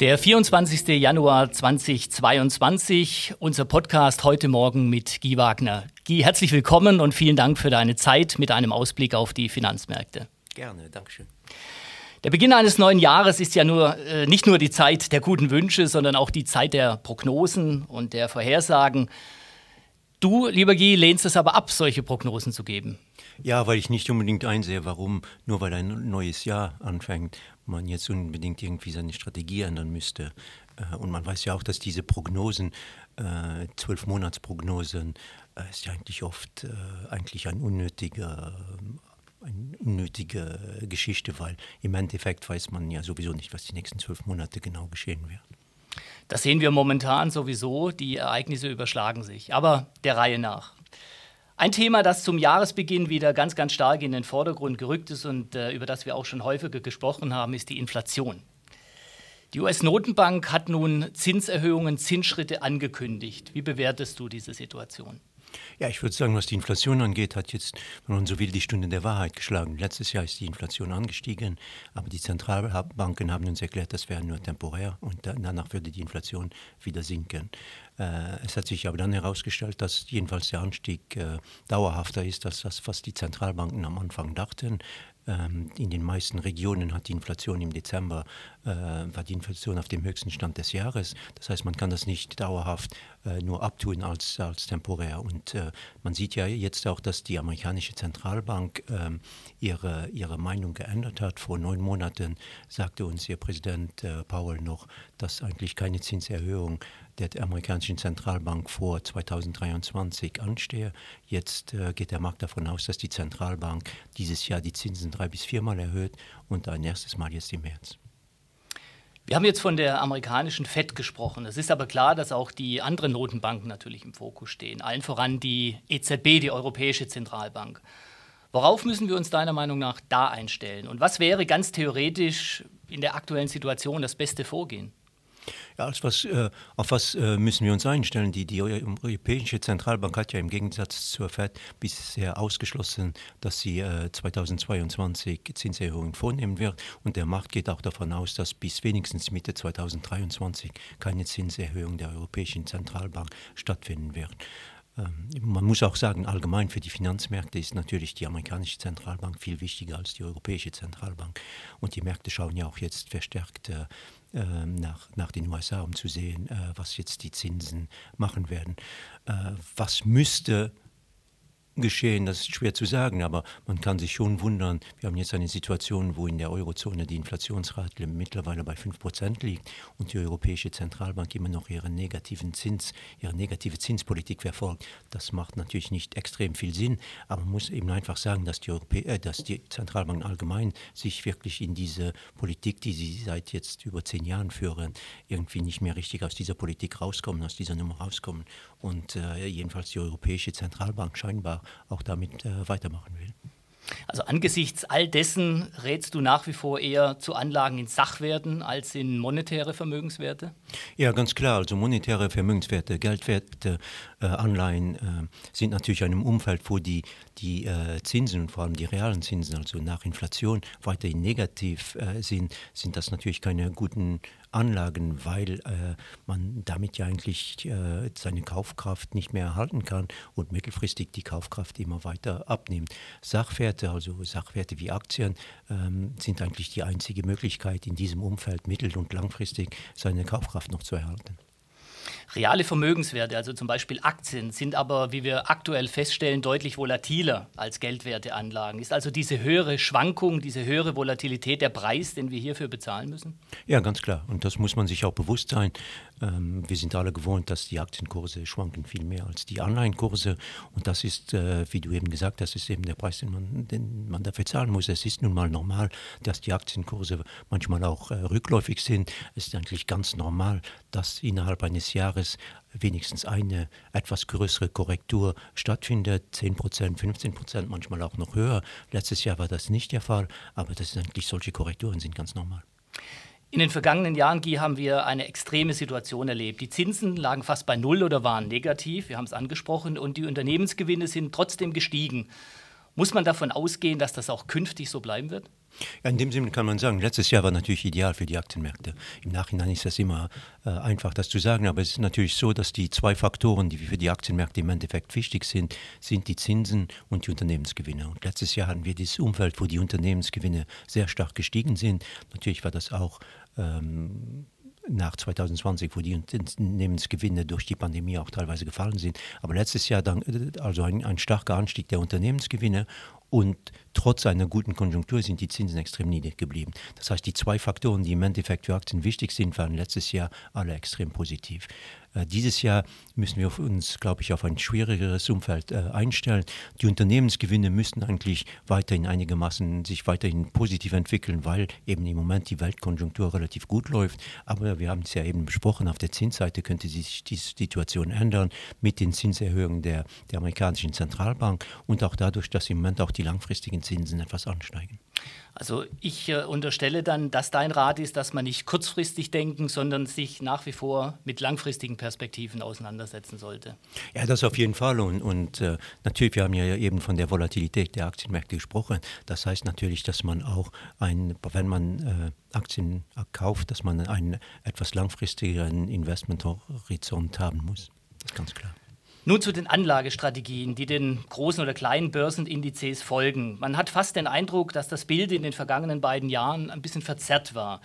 Der 24. Januar 2022, unser Podcast heute Morgen mit Guy Wagner. Guy, herzlich willkommen und vielen Dank für deine Zeit mit einem Ausblick auf die Finanzmärkte. Gerne, Dankeschön. Der Beginn eines neuen Jahres ist ja nur, äh, nicht nur die Zeit der guten Wünsche, sondern auch die Zeit der Prognosen und der Vorhersagen. Du, lieber Guy, lehnst es aber ab, solche Prognosen zu geben. Ja, weil ich nicht unbedingt einsehe, warum, nur weil ein neues Jahr anfängt, man jetzt unbedingt irgendwie seine Strategie ändern müsste. Äh, und man weiß ja auch, dass diese Prognosen, äh, zwölf Monatsprognosen, äh, ist ja eigentlich oft eigentlich ein unnötiger eine unnötige Geschichte, weil im Endeffekt weiß man ja sowieso nicht, was die nächsten zwölf Monate genau geschehen wird. Das sehen wir momentan sowieso, die Ereignisse überschlagen sich, aber der Reihe nach. Ein Thema, das zum Jahresbeginn wieder ganz, ganz stark in den Vordergrund gerückt ist und äh, über das wir auch schon häufiger gesprochen haben, ist die Inflation. Die US-Notenbank hat nun Zinserhöhungen, Zinsschritte angekündigt. Wie bewertest du diese Situation? Ja, ich würde sagen, was die Inflation angeht, hat jetzt, wenn man so will, die Stunde der Wahrheit geschlagen. Letztes Jahr ist die Inflation angestiegen, aber die Zentralbanken haben uns erklärt, das wäre nur temporär und danach würde die Inflation wieder sinken. Äh, es hat sich aber dann herausgestellt, dass jedenfalls der Anstieg äh, dauerhafter ist als das, was die Zentralbanken am Anfang dachten. Ähm, in den meisten Regionen hat die Inflation im Dezember, äh, war die Inflation auf dem höchsten Stand des Jahres. Das heißt, man kann das nicht dauerhaft äh, nur abtun als, als temporär. Und äh, man sieht ja jetzt auch, dass die amerikanische Zentralbank ähm, ihre, ihre Meinung geändert hat. Vor neun Monaten sagte uns ihr Präsident äh, Powell noch, dass eigentlich keine Zinserhöhung der amerikanischen Zentralbank vor 2023 anstehe. Jetzt äh, geht der Markt davon aus, dass die Zentralbank dieses Jahr die Zinsen drei bis viermal erhöht und ein erstes Mal jetzt im März. Wir haben jetzt von der amerikanischen FED gesprochen. Es ist aber klar, dass auch die anderen Notenbanken natürlich im Fokus stehen. Allen voran die EZB, die Europäische Zentralbank. Worauf müssen wir uns deiner Meinung nach da einstellen? Und was wäre ganz theoretisch in der aktuellen Situation das beste Vorgehen? Ja, als was, äh, auf was äh, müssen wir uns einstellen? Die, die Europäische Zentralbank hat ja im Gegensatz zur FED bisher ausgeschlossen, dass sie äh, 2022 Zinserhöhungen vornehmen wird. Und der Markt geht auch davon aus, dass bis wenigstens Mitte 2023 keine Zinserhöhung der Europäischen Zentralbank stattfinden wird. Ähm, man muss auch sagen, allgemein für die Finanzmärkte ist natürlich die amerikanische Zentralbank viel wichtiger als die europäische Zentralbank. Und die Märkte schauen ja auch jetzt verstärkt äh, nach, nach den USA, um zu sehen, äh, was jetzt die Zinsen machen werden. Äh, was müsste geschehen, das ist schwer zu sagen, aber man kann sich schon wundern. Wir haben jetzt eine Situation, wo in der Eurozone die Inflationsrate mittlerweile bei 5% liegt und die Europäische Zentralbank immer noch ihre negativen Zins, ihre negative Zinspolitik verfolgt. Das macht natürlich nicht extrem viel Sinn, aber man muss eben einfach sagen, dass die, Europä äh, dass die Zentralbanken allgemein sich wirklich in diese Politik, die sie seit jetzt über zehn Jahren führen, irgendwie nicht mehr richtig aus dieser Politik rauskommen, aus dieser Nummer rauskommen. Und äh, jedenfalls die Europäische Zentralbank scheinbar auch damit äh, weitermachen will. Also angesichts all dessen rätst du nach wie vor eher zu Anlagen in Sachwerten als in monetäre Vermögenswerte? Ja, ganz klar. Also monetäre Vermögenswerte, Geldwerte, Anleihen äh, sind natürlich in einem Umfeld, wo die, die äh, Zinsen und vor allem die realen Zinsen, also nach Inflation, weiterhin negativ äh, sind, sind das natürlich keine guten Anlagen, weil äh, man damit ja eigentlich äh, seine Kaufkraft nicht mehr erhalten kann und mittelfristig die Kaufkraft immer weiter abnimmt. Sachwerte, also Sachwerte wie Aktien, ähm, sind eigentlich die einzige Möglichkeit, in diesem Umfeld mittel- und langfristig seine Kaufkraft noch zu erhalten. Reale Vermögenswerte, also zum Beispiel Aktien, sind aber, wie wir aktuell feststellen, deutlich volatiler als Geldwerteanlagen. Ist also diese höhere Schwankung, diese höhere Volatilität der Preis, den wir hierfür bezahlen müssen? Ja, ganz klar. Und das muss man sich auch bewusst sein. Ähm, wir sind alle gewohnt, dass die Aktienkurse schwanken viel mehr als die Anleihenkurse. Und das ist, äh, wie du eben gesagt hast, ist eben der Preis, den man, den man dafür zahlen muss. Es ist nun mal normal, dass die Aktienkurse manchmal auch äh, rückläufig sind. Es ist eigentlich ganz normal, dass innerhalb eines Jahres wenigstens eine etwas größere Korrektur stattfindet, 10 Prozent, 15 Prozent, manchmal auch noch höher. Letztes Jahr war das nicht der Fall, aber das ist eigentlich solche Korrekturen sind ganz normal. In den vergangenen Jahren, Guy, haben wir eine extreme Situation erlebt. Die Zinsen lagen fast bei Null oder waren negativ, wir haben es angesprochen, und die Unternehmensgewinne sind trotzdem gestiegen. Muss man davon ausgehen, dass das auch künftig so bleiben wird? Ja, in dem Sinne kann man sagen, letztes Jahr war natürlich ideal für die Aktienmärkte. Im Nachhinein ist das immer äh, einfach, das zu sagen, aber es ist natürlich so, dass die zwei Faktoren, die für die Aktienmärkte im Endeffekt wichtig sind, sind die Zinsen und die Unternehmensgewinne. Und letztes Jahr hatten wir dieses Umfeld, wo die Unternehmensgewinne sehr stark gestiegen sind. Natürlich war das auch ähm, nach 2020, wo die Unternehmensgewinne durch die Pandemie auch teilweise gefallen sind. Aber letztes Jahr dann, äh, also ein, ein starker Anstieg der Unternehmensgewinne und trotz einer guten Konjunktur sind die Zinsen extrem niedrig geblieben. Das heißt, die zwei Faktoren, die im Endeffekt für Aktien wichtig sind, waren letztes Jahr alle extrem positiv. Äh, dieses Jahr müssen wir uns, glaube ich, auf ein schwierigeres Umfeld äh, einstellen. Die Unternehmensgewinne müssten eigentlich weiterhin einigermaßen sich weiterhin positiv entwickeln, weil eben im Moment die Weltkonjunktur relativ gut läuft. Aber wir haben es ja eben besprochen, auf der Zinsseite könnte sich die Situation ändern mit den Zinserhöhungen der, der amerikanischen Zentralbank und auch dadurch, dass im Moment auch die langfristigen Zinsen etwas ansteigen. Also ich äh, unterstelle dann, dass dein Rat ist, dass man nicht kurzfristig denken, sondern sich nach wie vor mit langfristigen Perspektiven auseinandersetzen sollte. Ja, das auf jeden Fall. Und, und äh, natürlich, wir haben ja eben von der Volatilität der Aktienmärkte gesprochen. Das heißt natürlich, dass man auch, ein, wenn man äh, Aktien kauft, dass man einen etwas langfristigeren Investmenthorizont haben muss. Das ist ganz klar. Nun zu den Anlagestrategien, die den großen oder kleinen Börsenindizes folgen. Man hat fast den Eindruck, dass das Bild in den vergangenen beiden Jahren ein bisschen verzerrt war.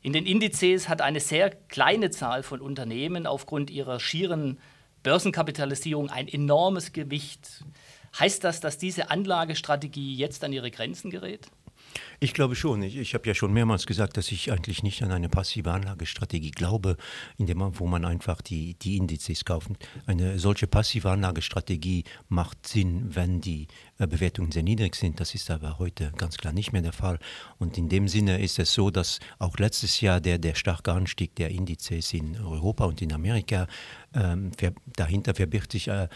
In den Indizes hat eine sehr kleine Zahl von Unternehmen aufgrund ihrer schieren Börsenkapitalisierung ein enormes Gewicht. Heißt das, dass diese Anlagestrategie jetzt an ihre Grenzen gerät? Ich glaube schon. Ich, ich habe ja schon mehrmals gesagt, dass ich eigentlich nicht an eine passive Anlagestrategie glaube, indem man, wo man einfach die, die Indizes kauft. Eine solche passive Anlagestrategie macht Sinn, wenn die äh, Bewertungen sehr niedrig sind. Das ist aber heute ganz klar nicht mehr der Fall. Und in dem Sinne ist es so, dass auch letztes Jahr der, der starke Anstieg der Indizes in Europa und in Amerika, ähm, dahinter verbirgt sich äh,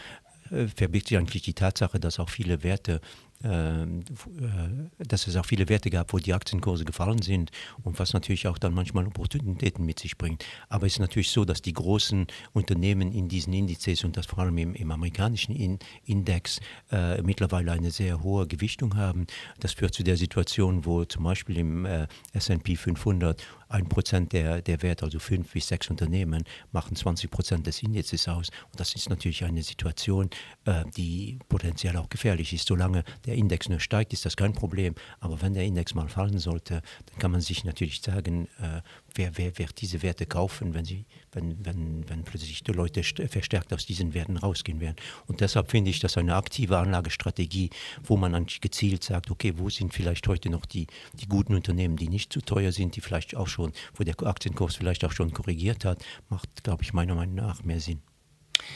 äh, verbirgt sich eigentlich die Tatsache, dass auch viele Werte dass es auch viele Werte gab, wo die Aktienkurse gefallen sind und was natürlich auch dann manchmal Opportunitäten mit sich bringt. Aber es ist natürlich so, dass die großen Unternehmen in diesen Indizes und das vor allem im, im amerikanischen in Index äh, mittlerweile eine sehr hohe Gewichtung haben. Das führt zu der Situation, wo zum Beispiel im äh, S&P 500 ein Prozent der, der Werte, also fünf bis sechs Unternehmen, machen 20 Prozent des Indizes aus. Und das ist natürlich eine Situation, äh, die potenziell auch gefährlich ist. Solange der Index nur steigt, ist das kein Problem. Aber wenn der Index mal fallen sollte, dann kann man sich natürlich sagen, äh, wer, wer wird diese Werte kaufen, wenn, sie, wenn, wenn, wenn plötzlich die Leute verstärkt aus diesen Werten rausgehen werden. Und deshalb finde ich das eine aktive Anlagestrategie, wo man eigentlich gezielt sagt, okay, wo sind vielleicht heute noch die, die guten Unternehmen, die nicht zu teuer sind, die vielleicht auch schon, wo der Aktienkurs vielleicht auch schon korrigiert hat, macht, glaube ich, meiner Meinung nach mehr Sinn.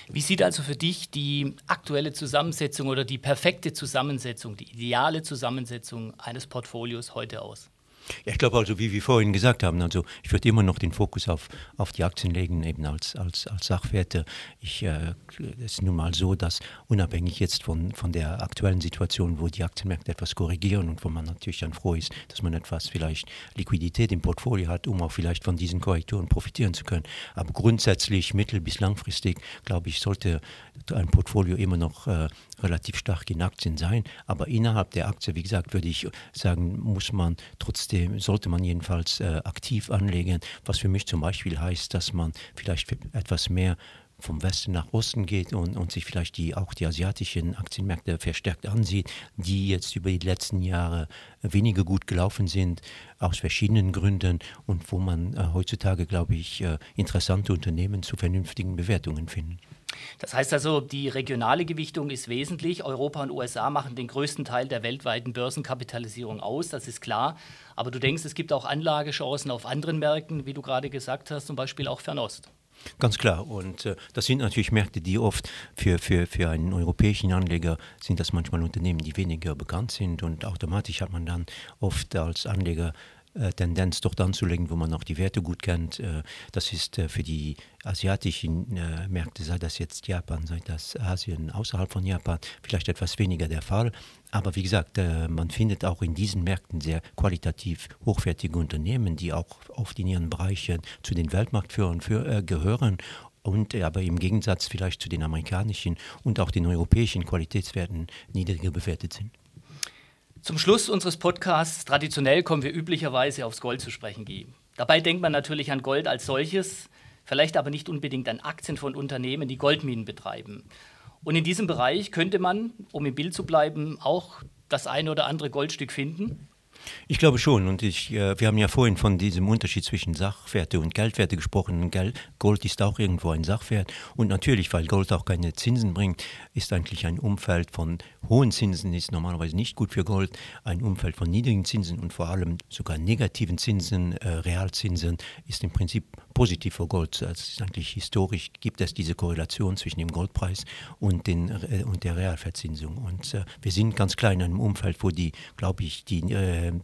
Wie sieht also für dich die aktuelle Zusammensetzung oder die perfekte Zusammensetzung, die ideale Zusammensetzung eines Portfolios heute aus? Ja, ich glaube also, wie wir vorhin gesagt haben, also ich würde immer noch den Fokus auf, auf die Aktien legen, eben als, als, als Sachwerte. Ich, äh, es ist nun mal so, dass unabhängig jetzt von, von der aktuellen Situation, wo die Aktienmärkte etwas korrigieren und wo man natürlich dann froh ist, dass man etwas vielleicht Liquidität im Portfolio hat, um auch vielleicht von diesen Korrekturen profitieren zu können. Aber grundsätzlich mittel- bis langfristig, glaube ich, sollte ein Portfolio immer noch äh, relativ stark in Aktien sein. Aber innerhalb der Aktie, wie gesagt, würde ich sagen, muss man trotzdem, sollte man jedenfalls äh, aktiv anlegen, was für mich zum Beispiel heißt, dass man vielleicht etwas mehr vom Westen nach Osten geht und, und sich vielleicht die, auch die asiatischen Aktienmärkte verstärkt ansieht, die jetzt über die letzten Jahre weniger gut gelaufen sind, aus verschiedenen Gründen und wo man äh, heutzutage, glaube ich, äh, interessante Unternehmen zu vernünftigen Bewertungen findet. Das heißt also, die regionale Gewichtung ist wesentlich. Europa und USA machen den größten Teil der weltweiten Börsenkapitalisierung aus, das ist klar. Aber du denkst, es gibt auch Anlagechancen auf anderen Märkten, wie du gerade gesagt hast, zum Beispiel auch Fernost. Ganz klar. Und äh, das sind natürlich Märkte, die oft für, für, für einen europäischen Anleger sind das manchmal Unternehmen, die weniger bekannt sind. Und automatisch hat man dann oft als Anleger Tendenz dort anzulegen, wo man auch die Werte gut kennt. Äh, das ist äh, für die asiatischen Märkte, sei das jetzt Japan, sei das Asien außerhalb von Japan, vielleicht etwas weniger der Fall. Aber wie gesagt, man findet auch in diesen Märkten sehr qualitativ hochwertige Unternehmen, die auch oft in ihren Bereichen zu den Weltmarktführern für, gehören und aber im Gegensatz vielleicht zu den amerikanischen und auch den europäischen Qualitätswerten niedriger bewertet sind. Zum Schluss unseres Podcasts, traditionell kommen wir üblicherweise aufs Gold zu sprechen, Guy. Dabei denkt man natürlich an Gold als solches, vielleicht aber nicht unbedingt an Aktien von Unternehmen, die Goldminen betreiben. Und in diesem Bereich könnte man, um im Bild zu bleiben, auch das eine oder andere Goldstück finden. Ich glaube schon. Und ich, äh, wir haben ja vorhin von diesem Unterschied zwischen Sachwerte und Geldwerte gesprochen. Gold ist auch irgendwo ein Sachwert. Und natürlich, weil Gold auch keine Zinsen bringt, ist eigentlich ein Umfeld von hohen Zinsen ist normalerweise nicht gut für Gold. Ein Umfeld von niedrigen Zinsen und vor allem sogar negativen Zinsen, äh, Realzinsen, ist im Prinzip positiv für Gold. Also eigentlich historisch gibt es diese Korrelation zwischen dem Goldpreis und, den, äh, und der Realverzinsung. Und wir sind ganz klar in einem Umfeld, wo die, glaube ich, die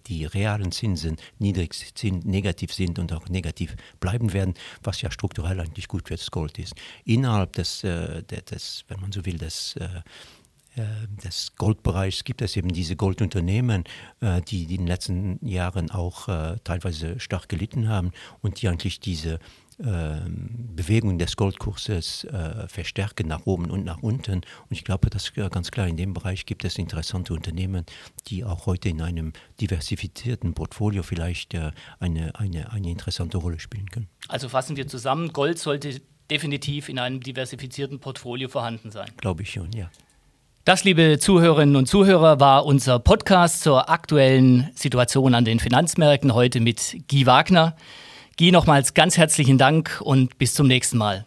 die realen Zinsen niedrig sind, negativ sind und auch negativ bleiben werden, was ja strukturell eigentlich gut für das Gold ist. Innerhalb des, äh, des wenn man so will, des äh, des Goldbereichs gibt es eben diese Goldunternehmen, die in den letzten Jahren auch teilweise stark gelitten haben und die eigentlich diese ähm, Bewegung des Goldkurses äh, verstärken nach oben und nach unten. Und ich glaube, dass äh, ganz klar in dem Bereich gibt es interessante Unternehmen, die auch heute in einem diversifizierten Portfolio vielleicht äh, eine, eine, eine interessante Rolle spielen können. Also fassen wir zusammen, Gold sollte definitiv in einem diversifizierten Portfolio vorhanden sein. Glaube ich schon, ja. Das, liebe Zuhörerinnen und Zuhörer, war unser Podcast zur aktuellen Situation an den Finanzmärkten heute mit Guy Wagner. Guy, nochmals ganz herzlichen Dank und bis zum nächsten Mal.